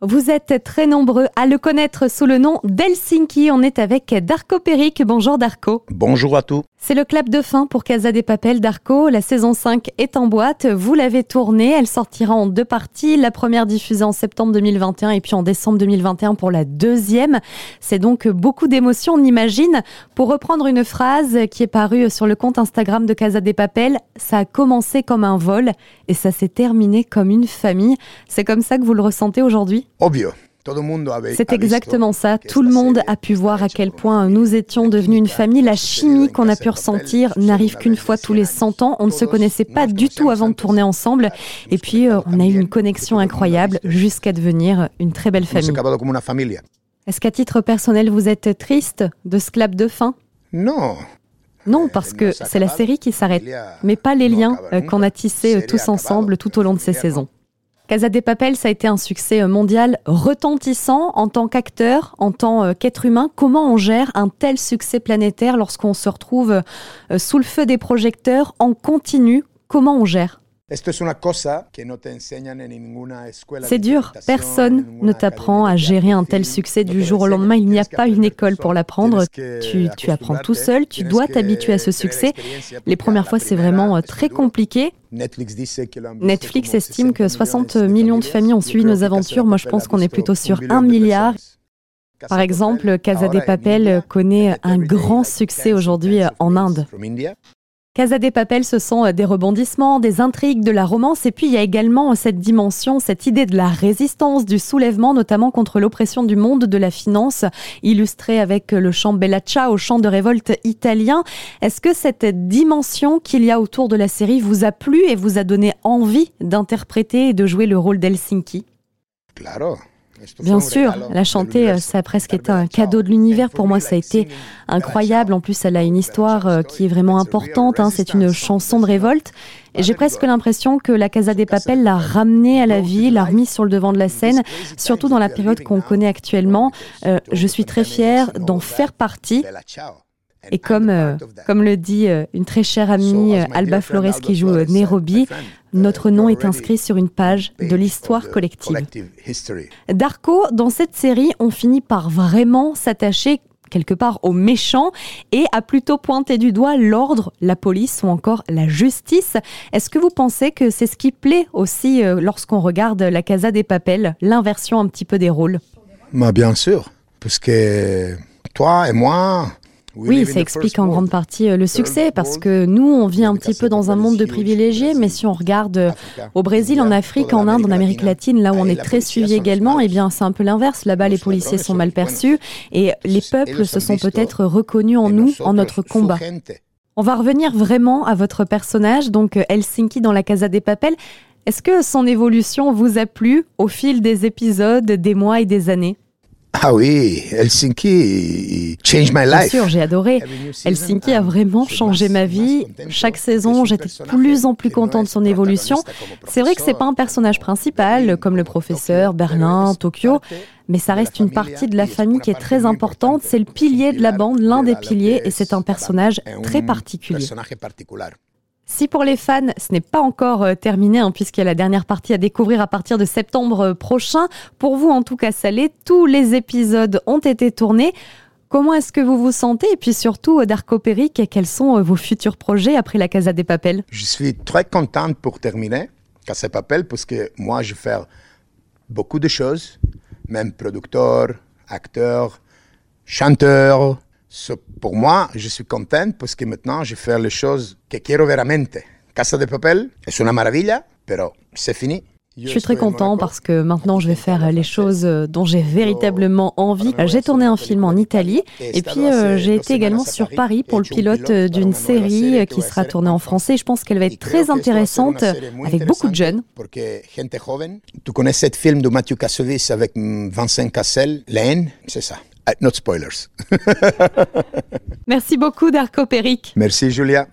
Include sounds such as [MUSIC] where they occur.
Vous êtes très nombreux à le connaître sous le nom d'Helsinki. On est avec Darko Peric. Bonjour Darko. Bonjour à tous. C'est le clap de fin pour Casa des Papel Darko. La saison 5 est en boîte. Vous l'avez tournée. Elle sortira en deux parties. La première diffusée en septembre 2021 et puis en décembre 2021 pour la deuxième. C'est donc beaucoup d'émotions, on imagine. Pour reprendre une phrase qui est parue sur le compte Instagram de Casa des Papel, ça a commencé comme un vol et ça s'est terminé comme une famille. C'est comme ça que vous le ressentez aujourd'hui? C'est exactement ça. Tout le monde a pu voir à quel point nous étions devenus une famille. La chimie qu'on a pu ressentir n'arrive qu'une fois tous les 100 ans. On ne se connaissait pas du tout avant de tourner ensemble. Et puis, euh, on a eu une connexion incroyable jusqu'à devenir une très belle famille. Est-ce qu'à titre personnel, vous êtes triste de ce clap de fin? Non. Non, parce que c'est la série qui s'arrête, mais pas les liens euh, qu'on a tissés euh, tous ensemble tout au long de ces saisons. Casa des Papel, ça a été un succès euh, mondial retentissant en tant qu'acteur, en tant euh, qu'être humain. Comment on gère un tel succès planétaire lorsqu'on se retrouve euh, sous le feu des projecteurs en continu? Comment on gère? C'est dur, personne ne t'apprend à gérer un tel succès du jour au lendemain, il n'y a pas une école pour l'apprendre, tu, tu apprends tout seul, tu dois t'habituer à ce succès. Les premières fois c'est vraiment très compliqué. Netflix estime que 60 millions de familles ont suivi nos aventures, moi je pense qu'on est plutôt sur un milliard. Par exemple, Casa de Papel connaît un grand succès aujourd'hui en Inde. Casa des Papel, ce sont euh, des rebondissements, des intrigues, de la romance, et puis il y a également cette dimension, cette idée de la résistance, du soulèvement, notamment contre l'oppression du monde de la finance, illustrée avec le chant Bella Ciao, chant de révolte italien. Est-ce que cette dimension qu'il y a autour de la série vous a plu et vous a donné envie d'interpréter et de jouer le rôle d'Helsinki? Bien sûr, la chanter, euh, ça a presque été un cadeau de l'univers. Pour moi, ça a été incroyable. En plus, elle a une histoire euh, qui est vraiment importante. Hein. C'est une chanson de révolte. Et j'ai presque l'impression que la Casa des Papel l'a ramenée à la vie, l'a remise sur le devant de la scène, surtout dans la période qu'on connaît actuellement. Euh, je suis très fière d'en faire partie. Et comme, euh, comme le dit euh, une très chère amie, euh, Alba Flores, qui joue Nairobi, notre nom est inscrit sur une page de l'histoire collective. Darko, dans cette série, on finit par vraiment s'attacher quelque part aux méchants et à plutôt pointer du doigt l'ordre, la police ou encore la justice. Est-ce que vous pensez que c'est ce qui plaît aussi lorsqu'on regarde la Casa des Papels, l'inversion un petit peu des rôles? Bah, Bien sûr, parce que toi et moi, oui, ça explique en grande partie euh, le succès parce que nous, on vit un petit peu dans un monde de privilégiés, mais si on regarde euh, au Brésil, en Afrique, en Inde, en Amérique latine, là où on est très suivi également, eh bien, c'est un peu l'inverse. Là-bas, les policiers sont mal perçus et les peuples se sont peut-être reconnus en nous, en notre combat. On va revenir vraiment à votre personnage, donc euh, Helsinki dans la Casa des Papels. Est-ce que son évolution vous a plu au fil des épisodes, des mois et des années? Ah oui, Helsinki changed my life. Bien sûr, j'ai adoré. Helsinki a vraiment changé ma vie. Chaque saison, j'étais de plus en plus content de son évolution. C'est vrai que c'est pas un personnage principal comme le professeur, Berlin, Tokyo, mais ça reste une partie de la famille qui est très importante. C'est le pilier de la bande, l'un des piliers, et c'est un personnage très particulier. Si pour les fans, ce n'est pas encore euh, terminé, hein, puisqu'il y a la dernière partie à découvrir à partir de septembre euh, prochain, pour vous en tout cas, l'est. Tous les épisodes ont été tournés. Comment est-ce que vous vous sentez? Et puis surtout, euh, Darko Peric, quels sont vos futurs projets après la Casa des Papels? Je suis très contente pour terminer Casa des Papels parce que moi, je faire beaucoup de choses, même producteur, acteur, chanteur, pour moi, je suis content parce que maintenant, je fais les choses que quiero veramente. Casa de Papel es una maravilla, pero c'est fini. Je suis très content parce que maintenant je vais faire les choses euh, dont j'ai véritablement envie. J'ai tourné un film en Italie et puis euh, j'ai été également sur Paris pour le pilote d'une série qui sera tournée en français. Je pense qu'elle va être très intéressante avec beaucoup de jeunes. Tu connais ce film de Mathieu Kassovitz avec Vincent Cassel, La haine? C'est ça. Not spoilers. [LAUGHS] Merci beaucoup, Darko Peric. Merci, Julia.